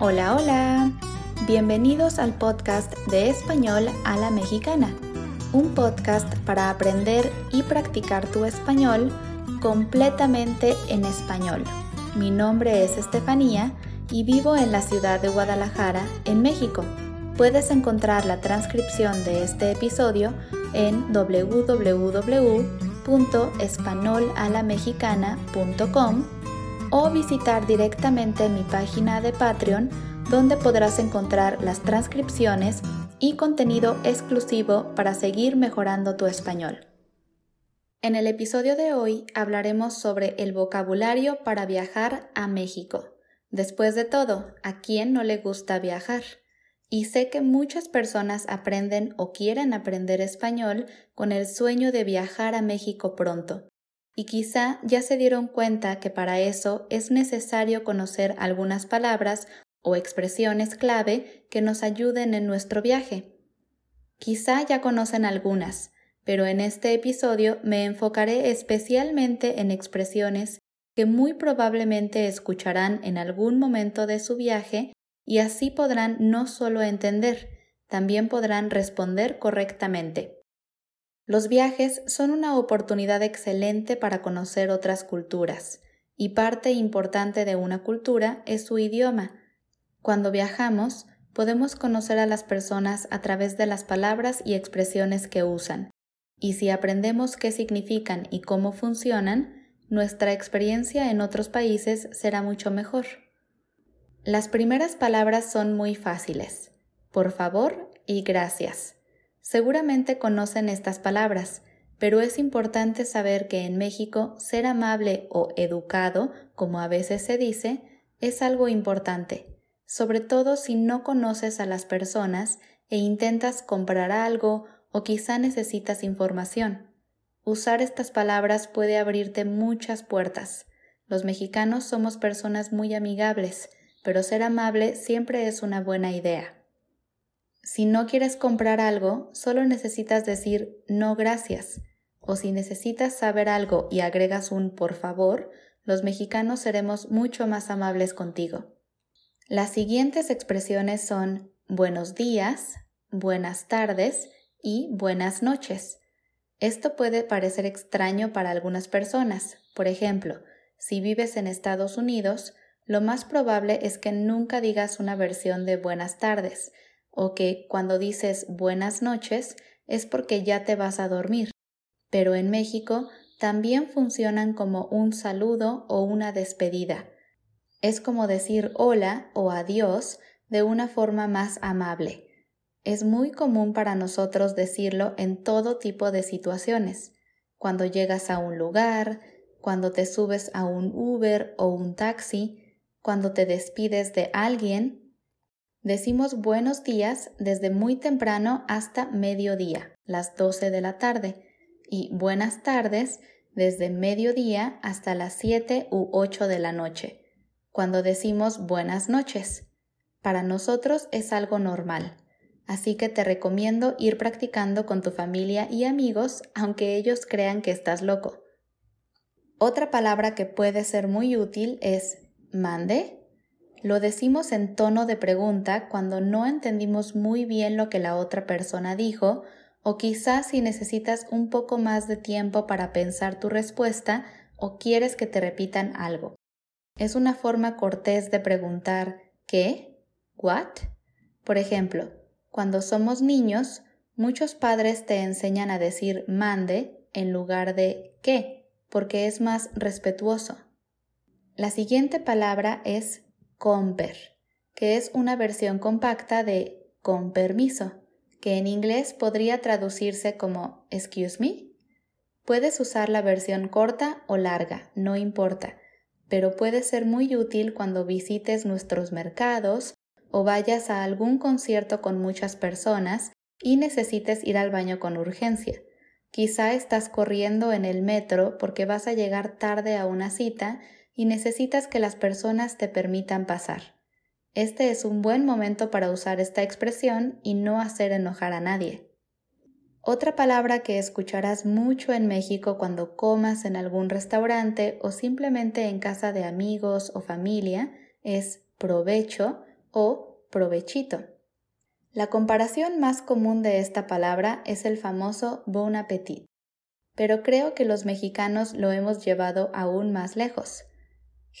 Hola, hola. Bienvenidos al podcast de español a la mexicana, un podcast para aprender y practicar tu español completamente en español. Mi nombre es Estefanía y vivo en la ciudad de Guadalajara, en México. Puedes encontrar la transcripción de este episodio en www.espanolalamexicana.com o visitar directamente mi página de Patreon donde podrás encontrar las transcripciones y contenido exclusivo para seguir mejorando tu español. En el episodio de hoy hablaremos sobre el vocabulario para viajar a México. Después de todo, ¿a quién no le gusta viajar? Y sé que muchas personas aprenden o quieren aprender español con el sueño de viajar a México pronto. Y quizá ya se dieron cuenta que para eso es necesario conocer algunas palabras o expresiones clave que nos ayuden en nuestro viaje. Quizá ya conocen algunas, pero en este episodio me enfocaré especialmente en expresiones que muy probablemente escucharán en algún momento de su viaje y así podrán no solo entender, también podrán responder correctamente. Los viajes son una oportunidad excelente para conocer otras culturas, y parte importante de una cultura es su idioma. Cuando viajamos, podemos conocer a las personas a través de las palabras y expresiones que usan, y si aprendemos qué significan y cómo funcionan, nuestra experiencia en otros países será mucho mejor. Las primeras palabras son muy fáciles. Por favor y gracias. Seguramente conocen estas palabras, pero es importante saber que en México ser amable o educado, como a veces se dice, es algo importante, sobre todo si no conoces a las personas e intentas comprar algo o quizá necesitas información. Usar estas palabras puede abrirte muchas puertas. Los mexicanos somos personas muy amigables, pero ser amable siempre es una buena idea. Si no quieres comprar algo, solo necesitas decir no gracias. O si necesitas saber algo y agregas un por favor, los mexicanos seremos mucho más amables contigo. Las siguientes expresiones son buenos días, buenas tardes y buenas noches. Esto puede parecer extraño para algunas personas. Por ejemplo, si vives en Estados Unidos, lo más probable es que nunca digas una versión de buenas tardes, o que cuando dices buenas noches es porque ya te vas a dormir. Pero en México también funcionan como un saludo o una despedida. Es como decir hola o adiós de una forma más amable. Es muy común para nosotros decirlo en todo tipo de situaciones. Cuando llegas a un lugar, cuando te subes a un Uber o un taxi, cuando te despides de alguien. Decimos buenos días desde muy temprano hasta mediodía, las 12 de la tarde, y buenas tardes desde mediodía hasta las 7 u 8 de la noche, cuando decimos buenas noches. Para nosotros es algo normal así que te recomiendo ir practicando con tu familia y amigos aunque ellos crean que estás loco. Otra palabra que puede ser muy útil es mande. Lo decimos en tono de pregunta cuando no entendimos muy bien lo que la otra persona dijo o quizás si necesitas un poco más de tiempo para pensar tu respuesta o quieres que te repitan algo. Es una forma cortés de preguntar ¿qué? ¿What? Por ejemplo, cuando somos niños, muchos padres te enseñan a decir mande en lugar de qué, porque es más respetuoso. La siguiente palabra es comper, que es una versión compacta de con permiso, que en inglés podría traducirse como excuse me. Puedes usar la versión corta o larga, no importa, pero puede ser muy útil cuando visites nuestros mercados o vayas a algún concierto con muchas personas y necesites ir al baño con urgencia. Quizá estás corriendo en el metro porque vas a llegar tarde a una cita y necesitas que las personas te permitan pasar. Este es un buen momento para usar esta expresión y no hacer enojar a nadie. Otra palabra que escucharás mucho en México cuando comas en algún restaurante o simplemente en casa de amigos o familia es provecho o provechito. La comparación más común de esta palabra es el famoso bon appetit, pero creo que los mexicanos lo hemos llevado aún más lejos.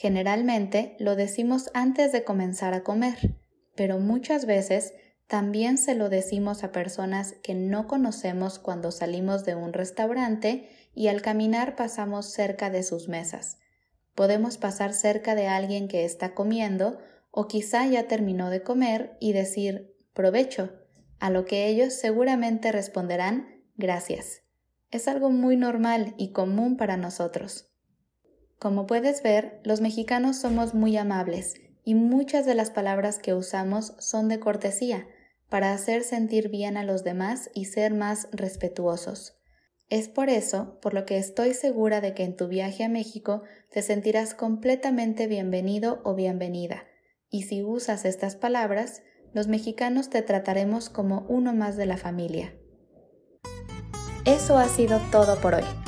Generalmente lo decimos antes de comenzar a comer, pero muchas veces también se lo decimos a personas que no conocemos cuando salimos de un restaurante y al caminar pasamos cerca de sus mesas. Podemos pasar cerca de alguien que está comiendo o quizá ya terminó de comer y decir provecho, a lo que ellos seguramente responderán gracias. Es algo muy normal y común para nosotros. Como puedes ver, los mexicanos somos muy amables y muchas de las palabras que usamos son de cortesía, para hacer sentir bien a los demás y ser más respetuosos. Es por eso por lo que estoy segura de que en tu viaje a México te sentirás completamente bienvenido o bienvenida, y si usas estas palabras, los mexicanos te trataremos como uno más de la familia. Eso ha sido todo por hoy.